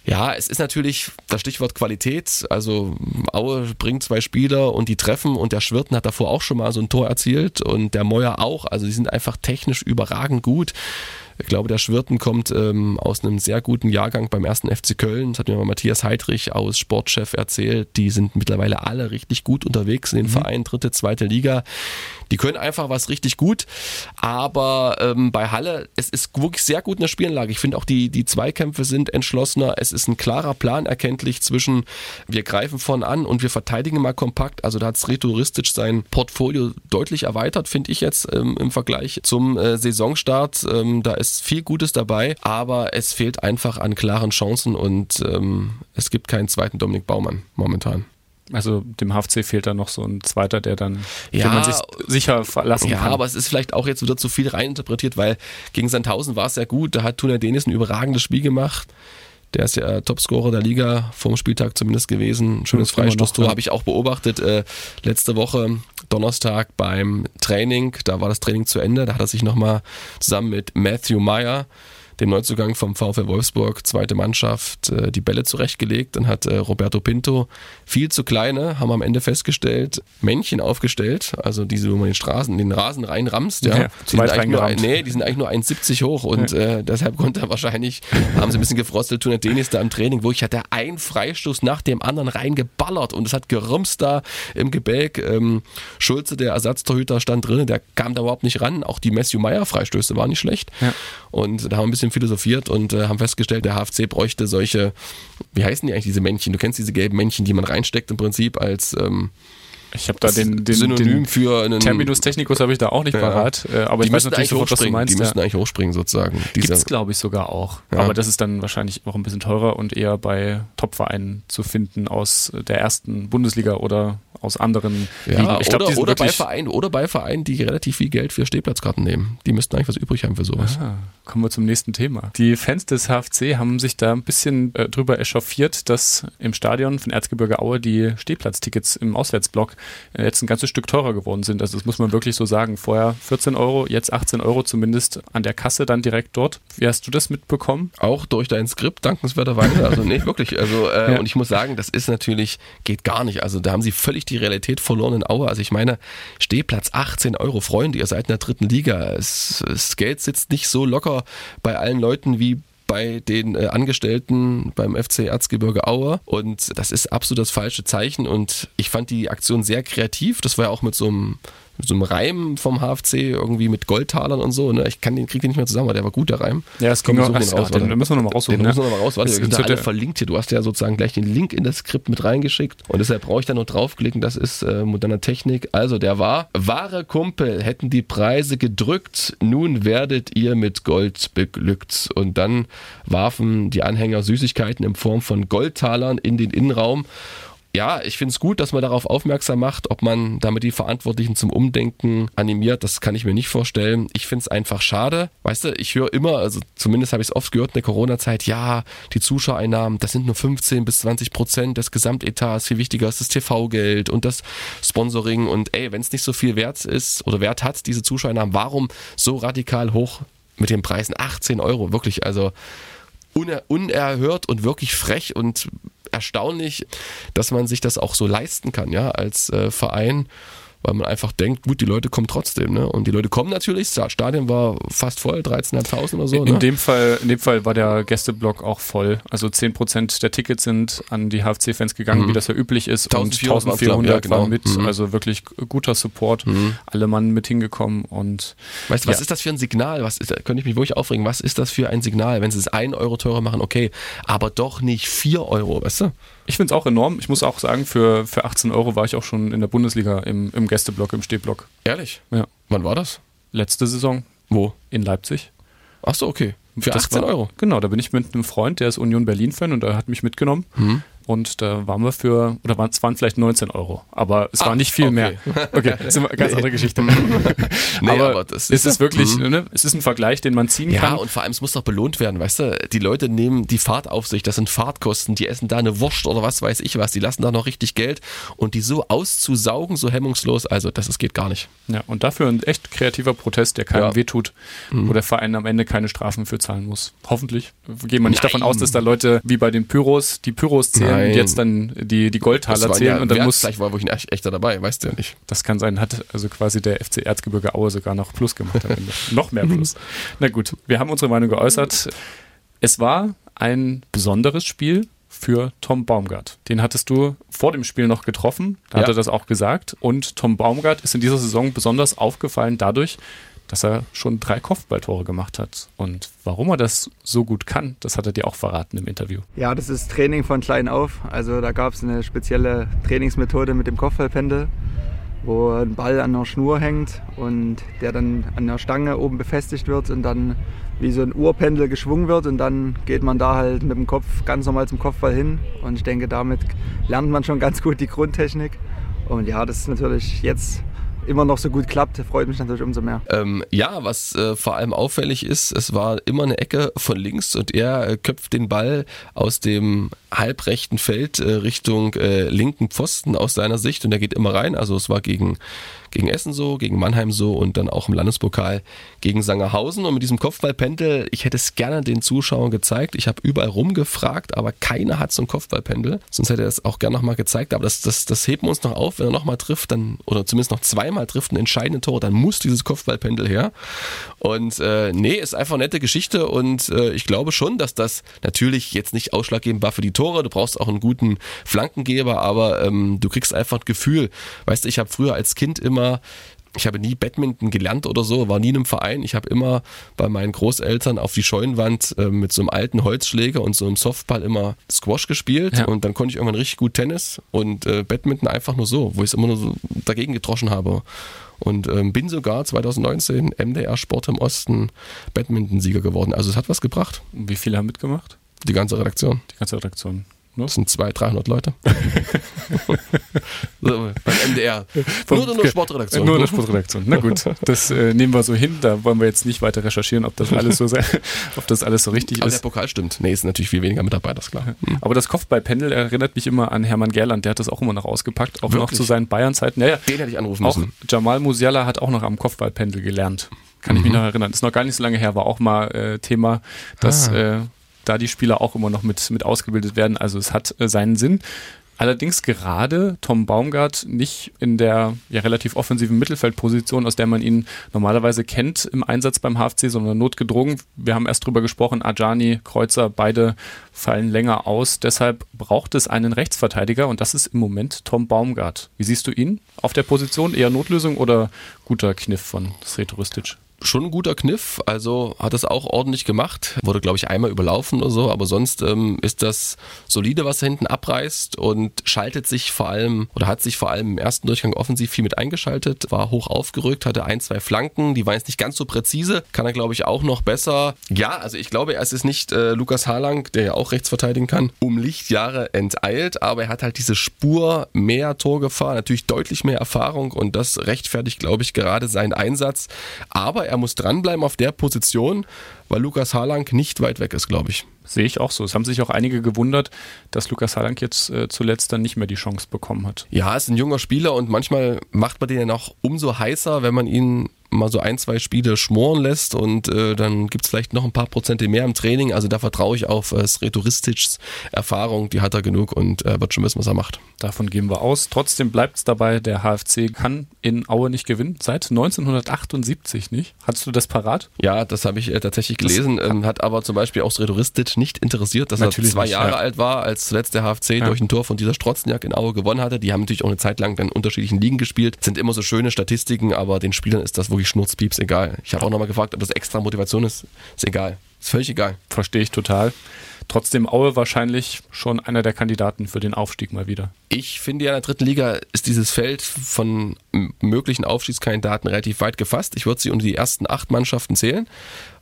Speaker 1: Ja, es ist natürlich das Stichwort Qualität. Also Aue bringt zwei Spieler und die treffen und der Schwirten hat davor auch schon mal so ein Tor erzielt und der Meuer auch. Also die sind einfach technisch überragend gut. Ich glaube, der Schwirten kommt ähm, aus einem sehr guten Jahrgang beim ersten FC Köln. Das hat mir mal Matthias Heidrich aus Sportchef erzählt. Die sind mittlerweile alle richtig gut unterwegs in den mhm. Vereinen, dritte, zweite Liga. Die können einfach was richtig gut. Aber ähm, bei Halle, es ist wirklich sehr gut in der Spielanlage. Ich finde auch die, die Zweikämpfe sind entschlossener. Es ist ein klarer Plan erkenntlich zwischen wir greifen vorn an und wir verteidigen mal kompakt. Also da hat Sretouristisch sein Portfolio deutlich erweitert, finde ich jetzt ähm, im Vergleich zum äh, Saisonstart. Ähm, da ist viel Gutes dabei, aber es fehlt einfach an klaren Chancen und ähm, es gibt keinen zweiten Dominik Baumann momentan.
Speaker 3: Also dem HFC fehlt da noch so ein zweiter, der dann, ja, man sich sicher verlassen
Speaker 1: ja,
Speaker 3: kann.
Speaker 1: Ja, aber es ist vielleicht auch jetzt wieder zu viel reininterpretiert, weil gegen Sandhausen war es sehr gut. Da hat Tuna Denis ein überragendes Spiel gemacht. Der ist ja Topscorer der Liga, vom Spieltag zumindest gewesen. Ein schönes Freistoßtor ja. habe ich auch beobachtet. Äh, letzte Woche, Donnerstag beim Training, da war das Training zu Ende. Da hat er sich nochmal zusammen mit Matthew Meyer dem Neuzugang vom VfL Wolfsburg, zweite Mannschaft, äh, die Bälle zurechtgelegt. Dann hat äh, Roberto Pinto viel zu kleine, haben am Ende festgestellt, Männchen aufgestellt, also diese, wo man den Straßen, den Rasen reinramst, ja. ja die, sind eigentlich nur, nee, die sind eigentlich nur 1,70 hoch und ja. äh, deshalb konnte er wahrscheinlich, haben sie ein bisschen gefrostet, tun der Denis da im Training, wo ich hatte ein Freistoß nach dem anderen reingeballert und es hat gerumst da im Gebälk. Ähm, Schulze, der Ersatztorhüter, stand drin, der kam da überhaupt nicht ran. Auch die Matthew Meyer Freistöße waren nicht schlecht. Ja. Und da haben wir ein bisschen philosophiert und äh, haben festgestellt, der HFC bräuchte solche, wie heißen die eigentlich diese Männchen? Du kennst diese gelben Männchen, die man reinsteckt im Prinzip als ähm,
Speaker 3: ich habe da den, den,
Speaker 1: Synonym
Speaker 3: den
Speaker 1: für einen
Speaker 3: Terminus technicus habe ich da auch nicht
Speaker 1: Ja.
Speaker 3: parat, äh, aber
Speaker 1: die
Speaker 3: ich weiß natürlich
Speaker 1: eigentlich
Speaker 3: sofort, was du meinst.
Speaker 1: Die
Speaker 3: ja.
Speaker 1: müssten eigentlich hochspringen sozusagen.
Speaker 3: Gibt es, glaube ich, sogar auch.
Speaker 1: Ja.
Speaker 3: Aber das ist dann wahrscheinlich auch ein bisschen teurer und eher bei Top-Vereinen zu finden aus der ersten Bundesliga oder aus anderen
Speaker 1: ja.
Speaker 3: Ich glaube,
Speaker 1: oder, oder, bei. Vereinen, oder bei Vereinen, die relativ viel Geld für Stehplatzkarten nehmen. Die müssten eigentlich was übrig haben für sowas.
Speaker 3: Ah, kommen wir zum nächsten Thema. Die Fans des HFC haben sich da ein bisschen äh, drüber echauffiert, dass im Stadion von Erzgebirge Aue die Stehplatztickets im Auswärtsblock jetzt ein ganzes Stück teurer geworden sind. Also das muss man wirklich so sagen. Vorher 14 Euro, jetzt 18 Euro zumindest an der Kasse dann direkt dort. Wie hast du das mitbekommen?
Speaker 1: Auch durch dein Skript, dankenswerterweise. Also nee, wirklich. Also, äh,
Speaker 3: Ja.
Speaker 1: und ich muss sagen, das ist natürlich, geht gar nicht. Also da haben sie völlig die Realität verloren in Aue. Also ich meine, Stehplatz 18 Euro, Freunde, ihr seid in der dritten Liga. Es, das Geld sitzt nicht so locker bei allen Leuten wie bei den äh, Angestellten beim FC Erzgebirge Aue und das ist absolut das falsche Zeichen und ich fand die Aktion sehr kreativ. Das war ja auch mit so einem mit so einem Reim vom HFC irgendwie mit Goldtalern und so. Ne? Ich kann den krieg den nicht mehr zusammen, aber der war gut der Reim.
Speaker 3: Ja, es
Speaker 1: Komm,
Speaker 3: ging auch,
Speaker 1: den raus,
Speaker 3: den müssen wir nochmal raussuchen.
Speaker 1: Den
Speaker 3: ne?
Speaker 1: müssen wir nochmal raus. Warte,
Speaker 3: Das
Speaker 1: sind alle
Speaker 3: ja-
Speaker 1: verlinkt hier. Du hast ja sozusagen gleich den Link in das Skript mit reingeschickt. Und deshalb brauche ich da nur draufklicken. Das ist äh, moderne Technik. Also, der war, wahre Kumpel hätten die Preise gedrückt. Nun werdet ihr mit Gold beglückt. Und dann warfen die Anhänger Süßigkeiten in Form von Goldtalern in den Innenraum. Ja, ich finde es gut, dass man darauf aufmerksam macht, ob man damit die Verantwortlichen zum Umdenken animiert, das kann ich mir nicht vorstellen. Ich finde es einfach schade. Weißt du, ich höre immer, also zumindest habe ich es oft gehört in der Corona-Zeit, ja, die Zuschauereinnahmen, das sind nur 15 bis 20 Prozent des Gesamtetats. Viel wichtiger ist das TV-Geld und das Sponsoring. Und ey, wenn es nicht so viel wert ist oder Wert hat, diese Zuschauereinnahmen, warum so radikal hoch mit den Preisen? 18 Euro, wirklich, also uner unerhört und wirklich frech und erstaunlich, dass man sich das auch so leisten kann, ja, als äh, Verein, weil man einfach denkt, gut, die Leute kommen trotzdem, ne? Und die Leute kommen natürlich, das Stadion war fast voll, 13.500 oder so,
Speaker 3: In
Speaker 1: ne?
Speaker 3: dem Fall, in dem Fall war der Gästeblock auch voll. Also 10% der Tickets sind an die HFC-Fans gegangen,
Speaker 1: Mhm.
Speaker 3: wie das ja üblich ist.
Speaker 1: 1400
Speaker 3: und 1400
Speaker 1: ja, genau.
Speaker 3: waren mit.
Speaker 1: Mhm.
Speaker 3: Also wirklich guter Support. Alle Mann mit hingekommen und
Speaker 1: Weißt du, was
Speaker 3: Ja.
Speaker 1: ist das für ein Signal? Was ist, da könnte ich mich wirklich aufregen. Was ist das für ein Signal? Wenn sie es 1 Euro teurer machen, okay, aber doch nicht 4 Euro, weißt du?
Speaker 3: Ich finde es auch enorm. Ich muss auch sagen, für, für 18 Euro war ich auch schon in der Bundesliga im, im Gästeblock, im Stehblock.
Speaker 1: Ehrlich?
Speaker 3: Ja.
Speaker 1: Wann war das?
Speaker 3: Letzte Saison
Speaker 1: Wo?
Speaker 3: in Leipzig.
Speaker 1: Ach so, okay. Für
Speaker 3: Das
Speaker 1: 18
Speaker 3: war,
Speaker 1: Euro.
Speaker 3: Genau, da bin ich mit einem Freund, der ist Union Berlin-Fan und der hat mich mitgenommen.
Speaker 1: Mhm.
Speaker 3: Und da waren wir für, oder waren, es waren vielleicht 19 Euro, aber es war
Speaker 1: Ah,
Speaker 3: nicht viel
Speaker 1: okay.
Speaker 3: mehr. Okay, das ist eine ganz andere Geschichte.
Speaker 1: Nee,
Speaker 3: aber,
Speaker 1: aber das
Speaker 3: es
Speaker 1: ist
Speaker 3: ist wirklich, ne, es ist ein Vergleich, den man ziehen
Speaker 1: Ja,
Speaker 3: kann.
Speaker 1: und vor allem, es muss doch belohnt werden, weißt du? Die Leute nehmen die Fahrt auf sich, das sind Fahrtkosten, die essen da eine Wurst oder was weiß ich was, die lassen da noch richtig Geld und die so auszusaugen, so hemmungslos, also das, das geht gar nicht.
Speaker 3: Ja, und dafür ein echt kreativer Protest, der keinem
Speaker 1: Ja. Mhm.
Speaker 3: wehtut, wo der Verein am Ende keine Strafen für zahlen muss. Hoffentlich. Gehen wir nicht
Speaker 1: Nein.
Speaker 3: davon aus, dass da Leute wie bei den Pyros die Pyros zählen
Speaker 1: Nein.
Speaker 3: und jetzt dann die, die Goldtaler zählen
Speaker 1: ja,
Speaker 3: und dann muss,
Speaker 1: Vielleicht war wirklich ein echter dabei, weißt du ja nicht.
Speaker 3: das kann sein, hat also quasi der FC Erzgebirge Aue sogar noch Plus gemacht am Ende. noch mehr Plus. Na gut, wir haben unsere Meinung geäußert. Es war ein besonderes Spiel für Tom Baumgart. Den hattest du vor dem Spiel noch getroffen, da hat
Speaker 1: Ja.
Speaker 3: er das auch gesagt. Und Tom Baumgart ist in dieser Saison besonders aufgefallen dadurch, dass er schon drei Kopfballtore gemacht hat. Und warum er das so gut kann, das hat er dir auch verraten im Interview.
Speaker 5: Ja, das ist Training von klein auf. Also da gab es eine spezielle Trainingsmethode mit dem Kopfballpendel, wo ein Ball an einer Schnur hängt und der dann an der Stange oben befestigt wird und dann wie so ein Uhrpendel geschwungen wird und dann geht man da halt mit dem Kopf ganz normal zum Kopfball hin und ich denke, damit lernt man schon ganz gut die Grundtechnik. Und ja, das ist natürlich jetzt immer noch so gut klappt, freut mich natürlich umso mehr.
Speaker 1: Ähm, ja, was äh, vor allem auffällig ist, es war immer eine Ecke von links und er äh, köpft den Ball aus dem halbrechten Feld äh, Richtung äh, linken Pfosten aus seiner Sicht und er geht immer rein. Also es war gegen, gegen Essen so, gegen Mannheim so und dann auch im Landespokal gegen Sangerhausen. Und mit diesem Kopfballpendel, ich hätte es gerne den Zuschauern gezeigt. Ich habe überall rumgefragt, aber keiner hat so ein Kopfballpendel. Sonst hätte er es auch gerne nochmal gezeigt. Aber das, das, das heben wir uns noch auf, wenn er nochmal trifft, dann, oder zumindest noch zweimal trifft, ein entscheidenden Tor, dann muss dieses Kopfballpendel her. Und äh, nee, ist einfach eine nette Geschichte und äh, ich glaube schon, dass das natürlich jetzt nicht ausschlaggebend war für die Tore. Du brauchst auch einen guten Flankengeber, aber ähm, du kriegst einfach ein Gefühl. Weißt du, ich habe früher als Kind immer ich habe nie Badminton gelernt oder so, war nie in einem Verein. Ich habe immer bei meinen Großeltern auf die Scheunenwand äh, mit so einem alten Holzschläger und so einem Softball immer Squash gespielt
Speaker 3: Ja.
Speaker 1: und dann konnte ich irgendwann richtig gut Tennis und äh, Badminton einfach nur so, wo ich es immer nur so dagegen gedroschen habe. Und ähm, bin sogar 2019 MDR Sport im Osten Badminton-Sieger geworden. Also es hat was gebracht,
Speaker 3: wie viele haben mitgemacht?
Speaker 1: die ganze Redaktion.
Speaker 3: Die ganze Redaktion. Nur?
Speaker 1: Das sind 200, 300 Leute. so, beim MDR. Nur nur Sportredaktion.
Speaker 3: Nur eine Sportredaktion. Na gut, das äh, nehmen wir so hin. Da wollen wir jetzt nicht weiter recherchieren, ob das alles so, sei, ob das alles so richtig
Speaker 1: Aber der
Speaker 3: ist.
Speaker 1: Pokal stimmt. Nee, ist natürlich viel weniger Mitarbeiter, ist klar. Hm.
Speaker 3: Aber das Kopfballpendel erinnert mich immer an Hermann Gerland. Der hat das auch immer noch ausgepackt, auch noch
Speaker 1: Wirklich?
Speaker 3: zu seinen Bayern-Zeiten. Ja, ja.
Speaker 1: Den hätte ich anrufen
Speaker 3: Auch
Speaker 1: müssen.
Speaker 3: Jamal Musiala hat auch noch am Kopfballpendel gelernt. Kann
Speaker 1: Mhm.
Speaker 3: ich mich noch erinnern. Ist noch gar nicht so lange her, war auch mal äh, Thema, dass
Speaker 1: Ah.
Speaker 3: äh, da die Spieler auch immer noch mit, mit ausgebildet werden. Also es hat äh, seinen Sinn. Allerdings gerade Tom Baumgart nicht in der ja, relativ offensiven Mittelfeldposition, aus der man ihn normalerweise kennt im Einsatz beim HFC, sondern notgedrungen. Wir haben erst drüber gesprochen, Ajani, Kreuzer, beide fallen länger aus. Deshalb braucht es einen Rechtsverteidiger und das ist im Moment Tom Baumgart. Wie siehst du ihn auf der Position? Eher Notlösung oder guter Kniff von Sreto Ristic?
Speaker 1: Schon ein guter Kniff, also hat es auch ordentlich gemacht. Wurde, glaube ich, einmal überlaufen oder so, aber sonst ähm, ist das solide, was er hinten abreißt und schaltet sich vor allem oder hat sich vor allem im ersten Durchgang offensiv viel mit eingeschaltet, war hoch aufgerückt, hatte ein, zwei Flanken, die waren jetzt nicht ganz so präzise, kann er, glaube ich, auch noch besser. Ja, also ich glaube, es ist nicht äh, Lukas Harlang, der ja auch rechts verteidigen kann, um Lichtjahre enteilt, aber er hat halt diese Spur mehr Torgefahr, natürlich deutlich mehr Erfahrung und das rechtfertigt, glaube ich, gerade seinen Einsatz. Aber er muss dranbleiben auf der Position, weil Lukas Harlang nicht weit weg ist, glaube ich.
Speaker 3: Sehe ich auch so. Es haben sich auch einige gewundert, dass Lukas Halank jetzt äh, zuletzt dann nicht mehr die Chance bekommen hat.
Speaker 1: Ja, ist ein junger Spieler und manchmal macht man den ja noch umso heißer, wenn man ihn mal so ein, zwei Spiele schmoren lässt und äh, dann gibt's vielleicht noch ein paar Prozente mehr im Training. Also da vertraue ich auf äh, Sretoristics Erfahrung, die hat er genug und er wird schon wissen, was er macht.
Speaker 3: Davon gehen wir aus. Trotzdem bleibt es dabei, der HFC kann in Aue nicht gewinnen. Seit 1978 nicht. Hattest du das parat?
Speaker 1: Ja, das habe ich äh, tatsächlich gelesen, ähm, hat aber zum Beispiel auch Sretoristisch nicht interessiert, dass
Speaker 3: Natürlich
Speaker 1: er zwei
Speaker 3: nicht,
Speaker 1: Jahre
Speaker 3: ja.
Speaker 1: alt war, als zuletzt der HFC durch ein Tor von dieser Strotzenjak in Aue gewonnen hatte. Die haben natürlich auch eine Zeit lang in unterschiedlichen Ligen gespielt. Sind immer so schöne Statistiken, aber den Spielern ist das wirklich schnurzpieps egal. Ich habe auch nochmal gefragt, ob das extra Motivation ist. Ist egal. Ist völlig egal.
Speaker 3: Verstehe ich total. Trotzdem Aue wahrscheinlich schon einer der Kandidaten für den Aufstieg mal wieder.
Speaker 1: Ich finde ja, in der dritten Liga ist dieses Feld von möglichen Aufstiegskandidaten relativ weit gefasst. Ich würde sie unter die ersten acht Mannschaften zählen,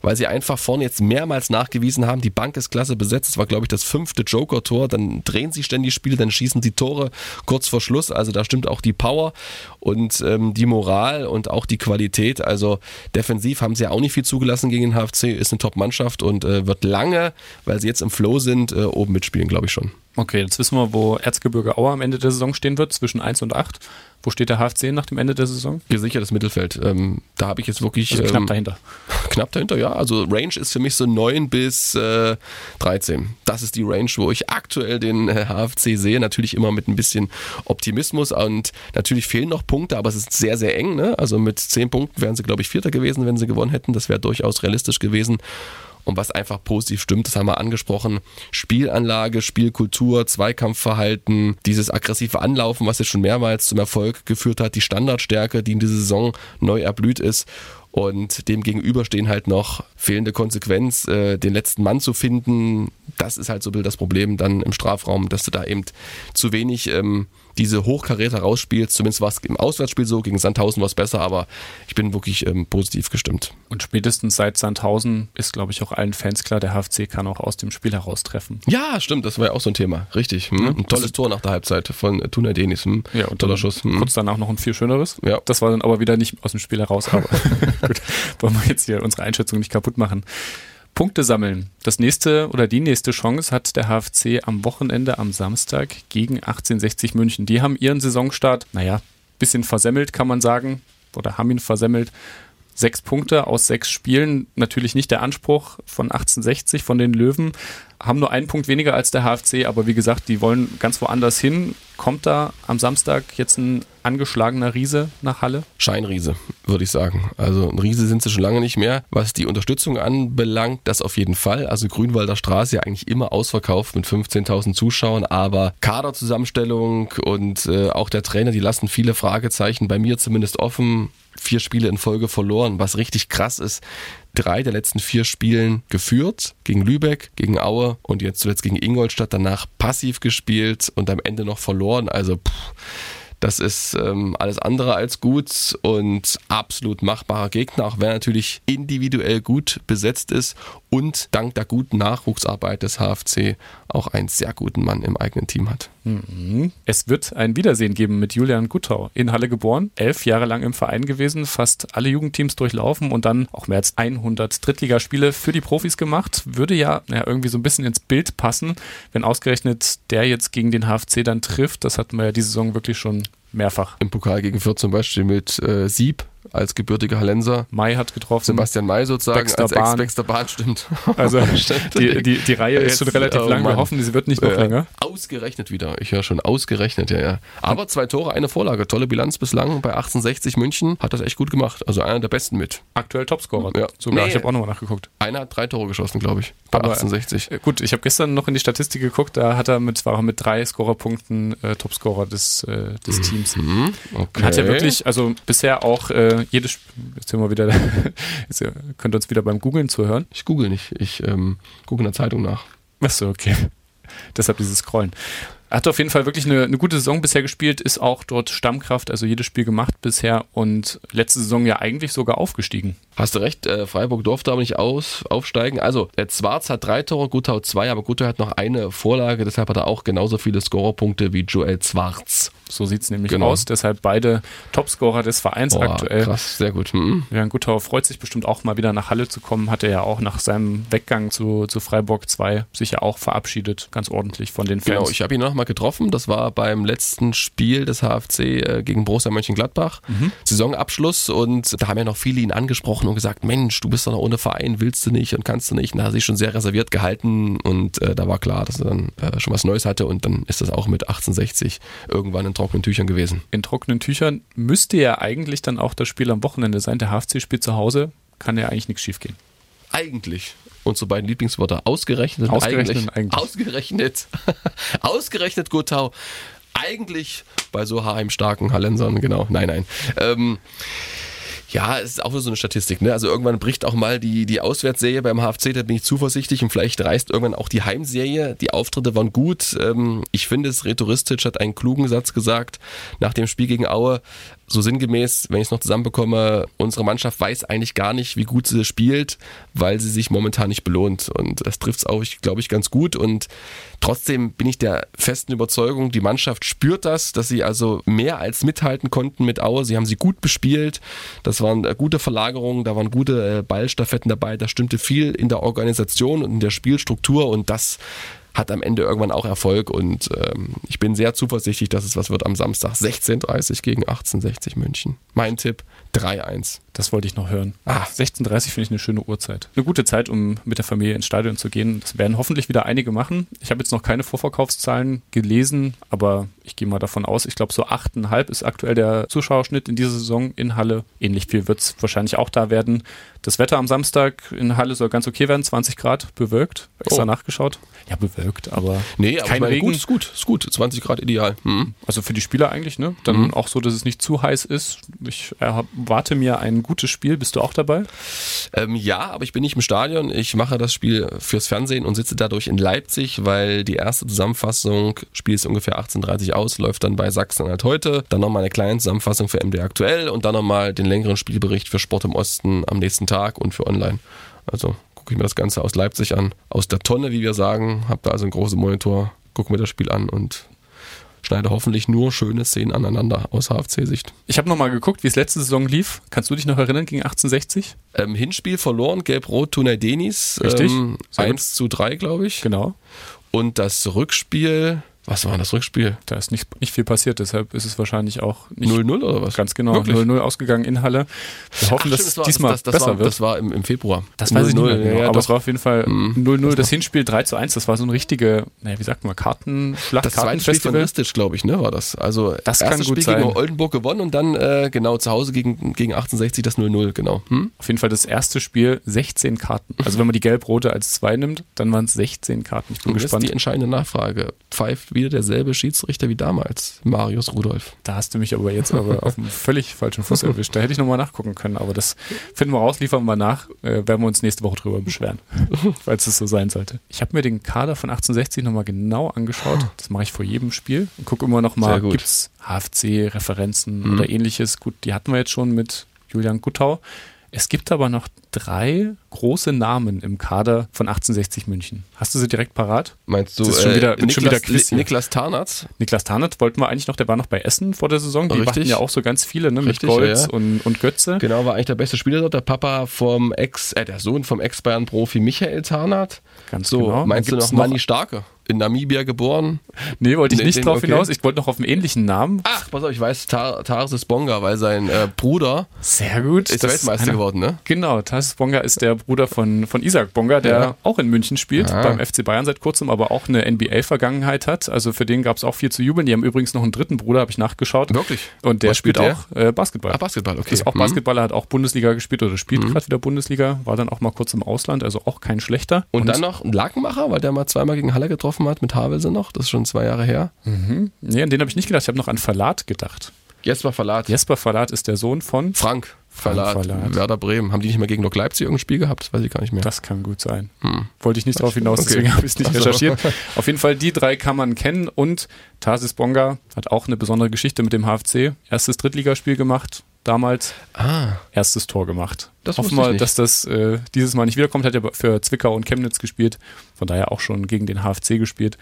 Speaker 1: weil sie einfach vorne jetzt mehrmals nachgewiesen haben, die Bank ist klasse besetzt. Das war, glaube ich, das fünfte Joker-Tor. Dann drehen sie ständig Spiele, dann schießen sie Tore kurz vor Schluss. Also da stimmt auch die Power und ähm, die Moral und auch die Qualität. Also defensiv haben sie ja auch nicht viel zugelassen gegen den HFC, ist eine Top-Mannschaft und äh, wird lange, weil sie jetzt im Flow sind, äh, oben mitspielen, glaube ich schon.
Speaker 3: Okay, jetzt wissen wir, wo Erzgebirge Aue am Ende der Saison stehen wird, zwischen 1 und 8. Wo steht der HFC nach dem Ende der Saison?
Speaker 1: Gesichertes Mittelfeld. Ähm, da habe ich jetzt wirklich
Speaker 3: Also knapp
Speaker 1: ähm,
Speaker 3: dahinter.
Speaker 1: knapp dahinter, ja. Also Range ist für mich so 9 bis äh, 13. Das ist die Range, wo ich aktuell den äh, HFC sehe. Natürlich immer mit ein bisschen Optimismus und natürlich fehlen noch Punkte, aber es ist sehr, sehr eng. Ne? Also mit 10 Punkten wären sie, glaube ich, Vierter gewesen, wenn sie gewonnen hätten. Das wäre durchaus realistisch gewesen. Und was einfach positiv stimmt, das haben wir angesprochen, Spielanlage, Spielkultur, Zweikampfverhalten, dieses aggressive Anlaufen, was jetzt schon mehrmals zum Erfolg geführt hat, die Standardstärke, die in dieser Saison neu erblüht ist. Und dem gegenüber stehen halt noch fehlende Konsequenz, äh, den letzten Mann zu finden. Das ist halt so ein bisschen das Problem dann im Strafraum, dass du da eben zu wenig ähm, diese Hochkaräter rausspielst. Zumindest war es im Auswärtsspiel so, gegen Sandhausen war es besser, aber ich bin wirklich ähm, positiv gestimmt.
Speaker 3: Und spätestens seit Sandhausen ist, glaube ich, auch allen Fans klar, der HFC kann auch aus dem Spiel heraustreffen.
Speaker 1: Ja, stimmt, das war ja auch so ein Thema. Richtig. Hm? Ein tolles Tor nach der Halbzeit von äh, Tuna Denis. Hm?
Speaker 3: Ja, und
Speaker 1: Toller Schuss. Hm?
Speaker 3: kurz danach noch ein viel schöneres.
Speaker 1: Ja.
Speaker 3: Das war dann aber wieder nicht aus dem Spiel heraus. Aber gut, wollen wir jetzt hier unsere Einschätzung nicht kaputt machen. Punkte sammeln. Das nächste oder die nächste Chance hat der HFC am Wochenende am Samstag gegen 1860 München. Die haben ihren Saisonstart, naja, bisschen versemmelt, kann man sagen, oder haben ihn versemmelt. Sechs Punkte aus sechs Spielen, natürlich nicht der Anspruch von 1860, von den Löwen, haben nur einen Punkt weniger als der HFC, aber wie gesagt, die wollen ganz woanders hin. Kommt da am Samstag jetzt ein angeschlagener Riese nach Halle?
Speaker 1: Scheinriese, würde ich sagen. Also ein Riese sind sie schon lange nicht mehr. Was die Unterstützung anbelangt, das auf jeden Fall. Also Grünwalder Straße ja eigentlich immer ausverkauft mit 15.000 Zuschauern, aber Kaderzusammenstellung und äh, auch der Trainer, die lassen viele Fragezeichen bei mir zumindest offen. Vier Spiele in Folge verloren, was richtig krass ist. Drei der letzten vier Spielen geführt, gegen Lübeck, gegen Aue und jetzt zuletzt gegen Ingolstadt, danach passiv gespielt und am Ende noch verloren. Also pff, das ist ähm, alles andere als gut und absolut machbarer Gegner, auch wenn er natürlich individuell gut besetzt ist und dank der guten Nachwuchsarbeit des HFC auch einen sehr guten Mann im eigenen Team hat.
Speaker 3: Es wird ein Wiedersehen geben mit Julian Guttau. In Halle geboren, elf Jahre lang im Verein gewesen, fast alle Jugendteams durchlaufen und dann auch mehr als 100 Drittligaspiele für die Profis gemacht. Würde ja, ja irgendwie so ein bisschen ins Bild passen, wenn ausgerechnet der jetzt gegen den HFC dann trifft. Das hatten wir ja diese Saison wirklich schon mehrfach.
Speaker 1: Im Pokal gegen Fürth zum Beispiel mit äh, Sieb als gebürtiger Hallenser.
Speaker 3: Mai hat getroffen.
Speaker 1: Sebastian May sozusagen
Speaker 3: Baxter
Speaker 1: als. Ex-Baxter Bahn, stimmt.
Speaker 3: Also die, die, die Reihe ist schon relativ
Speaker 1: oh
Speaker 3: lang. Wir hoffen, sie wird nicht noch
Speaker 1: Ja,
Speaker 3: länger.
Speaker 1: Ausgerechnet wieder. Ich höre schon ausgerechnet, ja, ja. Aber zwei Tore, eine Vorlage. Tolle Bilanz bislang bei 1860 München. Hat das echt gut gemacht. Also einer der besten mit.
Speaker 3: Aktuell Topscorer.
Speaker 1: Ja.
Speaker 3: Sogar.
Speaker 1: Nee.
Speaker 3: Ich habe auch nochmal nachgeguckt.
Speaker 1: Einer hat drei Tore geschossen, glaube ich. Bei
Speaker 3: Aber-
Speaker 1: 1860.
Speaker 3: Äh, Gut, ich habe gestern noch in die Statistik geguckt, da hat er mit, war er mit drei Scorerpunkten äh, Topscorer des, äh, des Teams.
Speaker 1: Mhm. Okay.
Speaker 3: Und hat ja wirklich, also bisher auch äh, jedes, jetzt sind wir wieder, jetzt äh, könnt ihr uns wieder beim Googlen zuhören.
Speaker 1: Ich google nicht. Ich ähm, gucke in der Zeitung nach.
Speaker 3: Achso, okay. Deshalb dieses Scrollen. Er hat auf jeden Fall wirklich eine, eine gute Saison bisher gespielt, ist auch dort Stammkraft, also jedes Spiel gemacht bisher und letzte Saison ja eigentlich sogar aufgestiegen.
Speaker 1: Hast du recht, äh, Freiburg durfte aber nicht aus, aufsteigen. Also, äh, Zwarz hat drei Tore, Guttau zwei, aber Guttau hat noch eine Vorlage, deshalb hat er auch genauso viele Scorerpunkte wie Joel Zwarz.
Speaker 3: So sieht's nämlich
Speaker 1: Genau.
Speaker 3: aus. Deshalb beide Topscorer des Vereins
Speaker 1: Boah,
Speaker 3: aktuell.
Speaker 1: krass, sehr gut. Mhm.
Speaker 3: Jan Guttau freut sich bestimmt auch mal wieder nach Halle zu kommen. Hat er ja auch nach seinem Weggang zu, zu Freiburg 2 sich ja auch verabschiedet, ganz ordentlich von den Fans.
Speaker 1: Genau, ich habe ihn noch mal getroffen. Das war beim letzten Spiel des HFC äh, gegen Borussia Mönchengladbach. Saisonabschluss und da haben ja noch viele ihn angesprochen und gesagt, Mensch, du bist doch noch ohne Verein, willst du nicht und kannst du nicht. Und da hat er sich schon sehr reserviert gehalten und äh, da war klar, dass er dann äh, schon was Neues hatte und dann ist das auch mit 1860 irgendwann in trockenen Tüchern gewesen.
Speaker 3: In trockenen Tüchern müsste ja eigentlich dann auch das Spiel am Wochenende sein. Der HFC spielt zu Hause, kann ja eigentlich nichts schiefgehen.
Speaker 1: Eigentlich. Unsere beiden Lieblingswörter. Ausgerechnet. und
Speaker 3: Ausgerechnet
Speaker 1: eigentlich.
Speaker 3: eigentlich.
Speaker 1: Ausgerechnet. Ausgerechnet Guttau. Eigentlich bei so heimstarken Hallensern, genau. Nein, nein. Ähm, ja, es ist auch so eine Statistik. Ne? Also irgendwann bricht auch mal die, die Auswärtsserie beim HFC, da bin ich zuversichtlich und vielleicht reißt irgendwann auch die Heimserie. Die Auftritte waren gut. Ähm, ich finde es, Retoristic hat einen klugen Satz gesagt nach dem Spiel gegen Aue. So sinngemäß, wenn ich es noch zusammenbekomme, unsere Mannschaft weiß eigentlich gar nicht, wie gut sie spielt, weil sie sich momentan nicht belohnt. Und das trifft es auch, glaube ich, ganz gut. Und trotzdem bin ich der festen Überzeugung, die Mannschaft spürt das, dass sie also mehr als mithalten konnten mit Aue. Sie haben sie gut bespielt. Das waren äh, gute Verlagerungen, da waren gute äh, Ballstaffetten dabei. Da stimmte viel in der Organisation und in der Spielstruktur und das hat am Ende irgendwann auch Erfolg und ähm, ich bin sehr zuversichtlich, dass es was wird am Samstag 16.30 gegen 1860 München. Mein Tipp 3-1.
Speaker 3: Das wollte ich noch hören. Ah, 16.30 finde ich eine schöne Uhrzeit. Eine gute Zeit, um mit der Familie ins Stadion zu gehen. Das werden hoffentlich wieder einige machen. Ich habe jetzt noch keine Vorverkaufszahlen gelesen, aber ich gehe mal davon aus, ich glaube so 8,5 ist aktuell der Zuschauerschnitt in dieser Saison in Halle. Ähnlich viel wird es wahrscheinlich auch da werden. Das Wetter am Samstag in Halle soll ganz okay werden, 20 Grad, bewölkt. Extra
Speaker 1: Oh.
Speaker 3: nachgeschaut. Ja, bewölkt, aber
Speaker 1: Nee, aber
Speaker 3: kein
Speaker 1: meine,
Speaker 3: Regen.
Speaker 1: gut, ist gut, ist gut. 20 Grad ideal. Hm.
Speaker 3: Also für die Spieler eigentlich, ne? Dann
Speaker 1: Mhm.
Speaker 3: auch so, dass es nicht zu heiß ist. Ich erwarte mir ein gutes Spiel. Bist du auch dabei?
Speaker 1: Ähm, ja, aber ich bin nicht im Stadion. Ich mache das Spiel fürs Fernsehen und sitze dadurch in Leipzig, weil die erste Zusammenfassung, Spiel ist ungefähr 18.30 aus, läuft dann bei Sachsen-Anhalt heute. Dann nochmal eine kleine Zusammenfassung für MD aktuell und dann nochmal den längeren Spielbericht für Sport im Osten am nächsten Tag und für online. Also gucke ich mir das Ganze aus Leipzig an. Aus der Tonne, wie wir sagen. Hab da also einen großen Monitor, gucke mir das Spiel an und schneide hoffentlich nur schöne Szenen aneinander aus HFC-Sicht.
Speaker 3: Ich habe nochmal geguckt, wie es letzte Saison lief. Kannst du dich noch erinnern gegen 1860?
Speaker 1: Ähm, Hinspiel verloren, Gelb-Rot, Tunay Denis.
Speaker 3: Richtig.
Speaker 1: Ähm,
Speaker 3: Sehr gut.
Speaker 1: 1 zu 3, glaube ich.
Speaker 3: Genau.
Speaker 1: Und das Rückspiel Was war das Rückspiel?
Speaker 3: Da ist nicht, nicht viel passiert, deshalb ist es wahrscheinlich auch nicht
Speaker 1: 0-0 oder was?
Speaker 3: ganz genau
Speaker 1: Wirklich?
Speaker 3: 0-0 ausgegangen in Halle. Wir hoffen,
Speaker 1: Ach,
Speaker 3: dass
Speaker 1: das war-
Speaker 3: diesmal
Speaker 1: das, das,
Speaker 3: besser
Speaker 1: war,
Speaker 3: wird.
Speaker 1: Das war im, im Februar.
Speaker 3: Das weiß ich nicht mehr
Speaker 1: 0-0,
Speaker 3: genau,
Speaker 1: ja,
Speaker 3: aber
Speaker 1: doch.
Speaker 3: es war auf jeden Fall
Speaker 1: Mhm.
Speaker 3: 0-0. Das Hinspiel 3 zu 1, das war so ein richtige, naja, wie sagt man, Kartenschlacht,
Speaker 1: Das zweite Spiel von. Ristic, glaube ich, ne, war das. Also
Speaker 3: Das kann
Speaker 1: erstes
Speaker 3: gut
Speaker 1: Spiel gegen
Speaker 3: sein.
Speaker 1: Oldenburg gewonnen und dann äh, genau zu Hause gegen, gegen 1860 das 0-0, genau. Hm?
Speaker 3: Auf jeden Fall das erste Spiel 16 Karten. Also wenn man die gelb-rote als 2 nimmt, dann waren es 16 Karten. Ich bin
Speaker 1: Und
Speaker 3: gespannt.
Speaker 1: die entscheidende Nachfrage. Pfeift wieder derselbe Schiedsrichter wie damals, Marius Rudolph.
Speaker 3: Da hast du mich aber jetzt aber auf einem völlig falschen Fuß erwischt. Da hätte ich nochmal nachgucken können, aber das finden wir raus, liefern wir nach, äh, werden wir uns nächste Woche drüber beschweren, falls es so sein sollte. Ich habe mir den Kader von 1860 nochmal genau angeschaut. Das mache ich vor jedem Spiel und gucke immer nochmal, gibt es HFC-Referenzen
Speaker 1: Mhm.
Speaker 3: oder ähnliches. Gut, die hatten wir jetzt schon mit Julian Guttau. Es gibt aber noch drei große Namen im Kader von 1860 München. Hast du sie direkt parat?
Speaker 1: Meinst du,
Speaker 3: Das ist schon
Speaker 1: äh,
Speaker 3: wieder- wieder
Speaker 1: Niklas,
Speaker 3: Quiz hier.
Speaker 1: Niklas Tarnatz?
Speaker 3: Niklas Tarnert wollten wir eigentlich noch, der war noch bei Essen vor der Saison. Die
Speaker 1: Richtig.
Speaker 3: machten ja auch so ganz viele, ne? Mit
Speaker 1: Richtig,
Speaker 3: Goltz
Speaker 1: ja, ja.
Speaker 3: Und, und Götze.
Speaker 1: Genau, war eigentlich der beste Spieler dort, der Papa vom Ex, äh, der Sohn vom Ex-Bayern-Profi Michael Tarnat.
Speaker 3: Ganz
Speaker 1: So,
Speaker 3: genau.
Speaker 1: meinst du noch Manni Starke? In Namibia geboren.
Speaker 3: Nee, wollte ich
Speaker 1: Nee,
Speaker 3: nicht
Speaker 1: den-
Speaker 3: drauf
Speaker 1: okay.
Speaker 3: hinaus. Ich wollte noch auf einen ähnlichen Namen.
Speaker 1: Ach, pass auf, ich weiß, Tar Tarsis Bonga, weil sein äh, Bruder
Speaker 3: Sehr gut.
Speaker 1: ist Weltmeister geworden, ne?
Speaker 3: Genau, Tassis Bonga ist der Bruder von, von Isaac Bonga, der
Speaker 1: Ja.
Speaker 3: auch in München spielt,
Speaker 1: Ah.
Speaker 3: beim FC Bayern seit kurzem, aber auch eine NBA-Vergangenheit hat. Also für den gab es auch viel zu jubeln. Die haben übrigens noch einen dritten Bruder, habe ich nachgeschaut.
Speaker 1: Wirklich?
Speaker 3: Und der
Speaker 1: Was
Speaker 3: spielt
Speaker 1: spielt
Speaker 3: auch äh, Basketball.
Speaker 1: Ah, Basketball, okay.
Speaker 3: Ist auch
Speaker 1: Mhm.
Speaker 3: Basketballer, hat auch Bundesliga gespielt oder spielt gerade wieder Bundesliga, war dann auch mal kurz im Ausland, also auch kein schlechter.
Speaker 1: Und, dann noch ein Lakenmacher, weil der mal zweimal gegen Halle getroffen hat mit Havelse noch. Das ist schon zwei Jahre her.
Speaker 3: Nee, an den habe ich nicht gedacht. Ich habe noch an Verlat gedacht.
Speaker 1: Jesper Verlat.
Speaker 3: Jesper Verlat ist der Sohn von.
Speaker 1: Frank Verlat. Werder Bremen. Haben die nicht mal gegen Lok Leipzig irgendein Spiel gehabt? Das weiß ich gar nicht mehr.
Speaker 3: Das kann gut sein. Wollte ich nicht drauf hinaus,
Speaker 1: Okay.
Speaker 3: deswegen habe ich es nicht
Speaker 1: Ach so.
Speaker 3: recherchiert. Auf jeden Fall, die drei kann man kennen und Tarsis Bonga hat auch eine besondere Geschichte mit dem HFC. Erstes Drittligaspiel gemacht, damals
Speaker 1: ah,
Speaker 3: erstes Tor gemacht.
Speaker 1: Das
Speaker 3: Hoffen wir, dass das äh, dieses Mal nicht wiederkommt. Hat ja für Zwickau und Chemnitz gespielt, von daher auch schon gegen den HFC gespielt.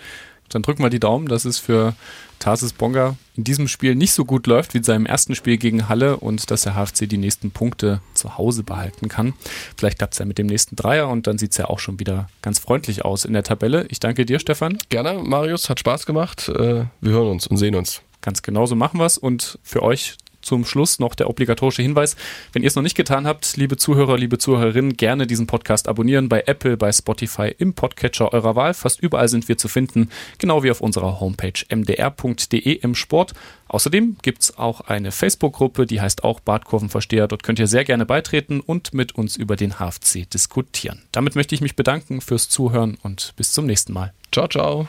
Speaker 3: Dann drücken wir die Daumen, dass es für Tarsis Bonga in diesem Spiel nicht so gut läuft wie in seinem ersten Spiel gegen Halle und dass der HFC die nächsten Punkte zu Hause behalten kann. Vielleicht klappt es ja mit dem nächsten Dreier und dann sieht es ja auch schon wieder ganz freundlich aus in der Tabelle. Ich danke dir, Stefan.
Speaker 1: gerne, Marius. Hat Spaß gemacht. Äh, wir hören uns und sehen uns.
Speaker 3: Ganz genauso machen wir es. Und für euch zum Schluss noch der obligatorische Hinweis. Wenn ihr es noch nicht getan habt, liebe Zuhörer, liebe Zuhörerinnen, gerne diesen Podcast abonnieren bei Apple, bei Spotify, im Podcatcher eurer Wahl. Fast überall sind wir zu finden, genau wie auf unserer Homepage mdr.de im Sport. Außerdem gibt es auch eine Facebook-Gruppe, die heißt auch Bartkurvenversteher. Dort könnt ihr sehr gerne beitreten und mit uns über den HFC diskutieren. Damit möchte ich mich bedanken fürs Zuhören und bis zum nächsten Mal.
Speaker 1: Ciao, ciao.